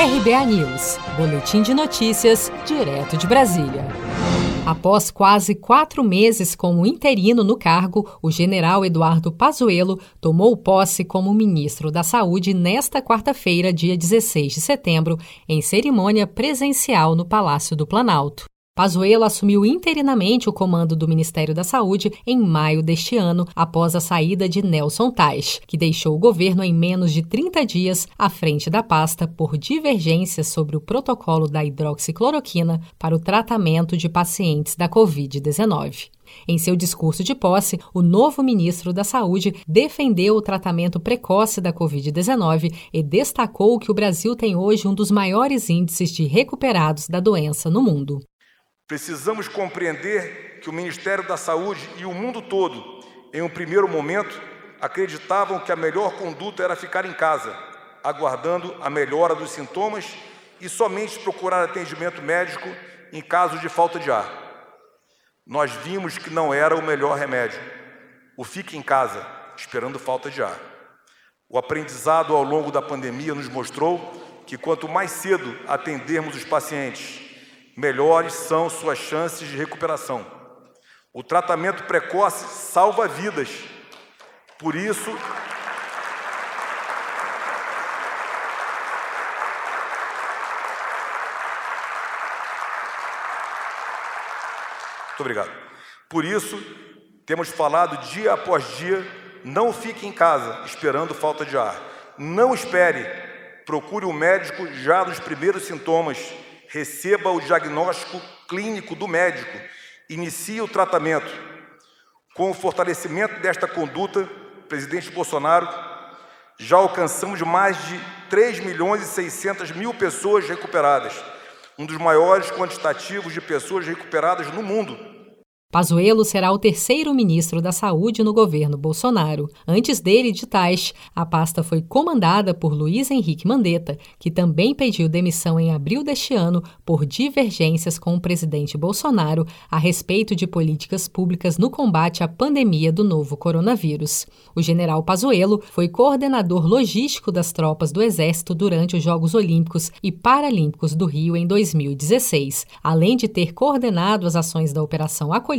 RBA News, Boletim de Notícias, direto de Brasília. Após quase quatro meses como interino no cargo, o general Eduardo Pazuello tomou posse como ministro da Saúde nesta quarta-feira, dia 16 de setembro, em cerimônia presencial no Palácio do Planalto. Pazuello assumiu interinamente o comando do Ministério da Saúde em maio deste ano, após a saída de Nelson Tais, que deixou o governo em menos de 30 dias à frente da pasta por divergências sobre o protocolo da hidroxicloroquina para o tratamento de pacientes da Covid-19. Em seu discurso de posse, o novo ministro da Saúde defendeu o tratamento precoce da Covid-19 e destacou que o Brasil tem hoje um dos maiores índices de recuperados da doença no mundo. Precisamos compreender que o Ministério da Saúde e o mundo todo, em um primeiro momento, acreditavam que a melhor conduta era ficar em casa, aguardando a melhora dos sintomas e somente procurar atendimento médico em caso de falta de ar. Nós vimos que não era o melhor remédio. O fique em casa, esperando falta de ar. O aprendizado ao longo da pandemia nos mostrou que quanto mais cedo atendermos os pacientes, melhores são suas chances de recuperação. O tratamento precoce salva vidas. Por isso, Muito obrigado. Por isso, temos falado dia após dia: não fique em casa esperando falta de ar. Não espere. Procure o um médico já nos primeiros sintomas receba o diagnóstico clínico do médico, inicie o tratamento. Com o fortalecimento desta conduta, presidente Bolsonaro, já alcançamos mais de 3 milhões e 600 mil pessoas recuperadas, um dos maiores quantitativos de pessoas recuperadas no mundo. Pazuello será o terceiro ministro da Saúde no governo Bolsonaro. Antes dele, de Tais, a pasta foi comandada por Luiz Henrique Mandetta, que também pediu demissão em abril deste ano por divergências com o presidente Bolsonaro a respeito de políticas públicas no combate à pandemia do novo coronavírus. O general Pazuello foi coordenador logístico das tropas do Exército durante os Jogos Olímpicos e Paralímpicos do Rio em 2016, além de ter coordenado as ações da Operação Acolhida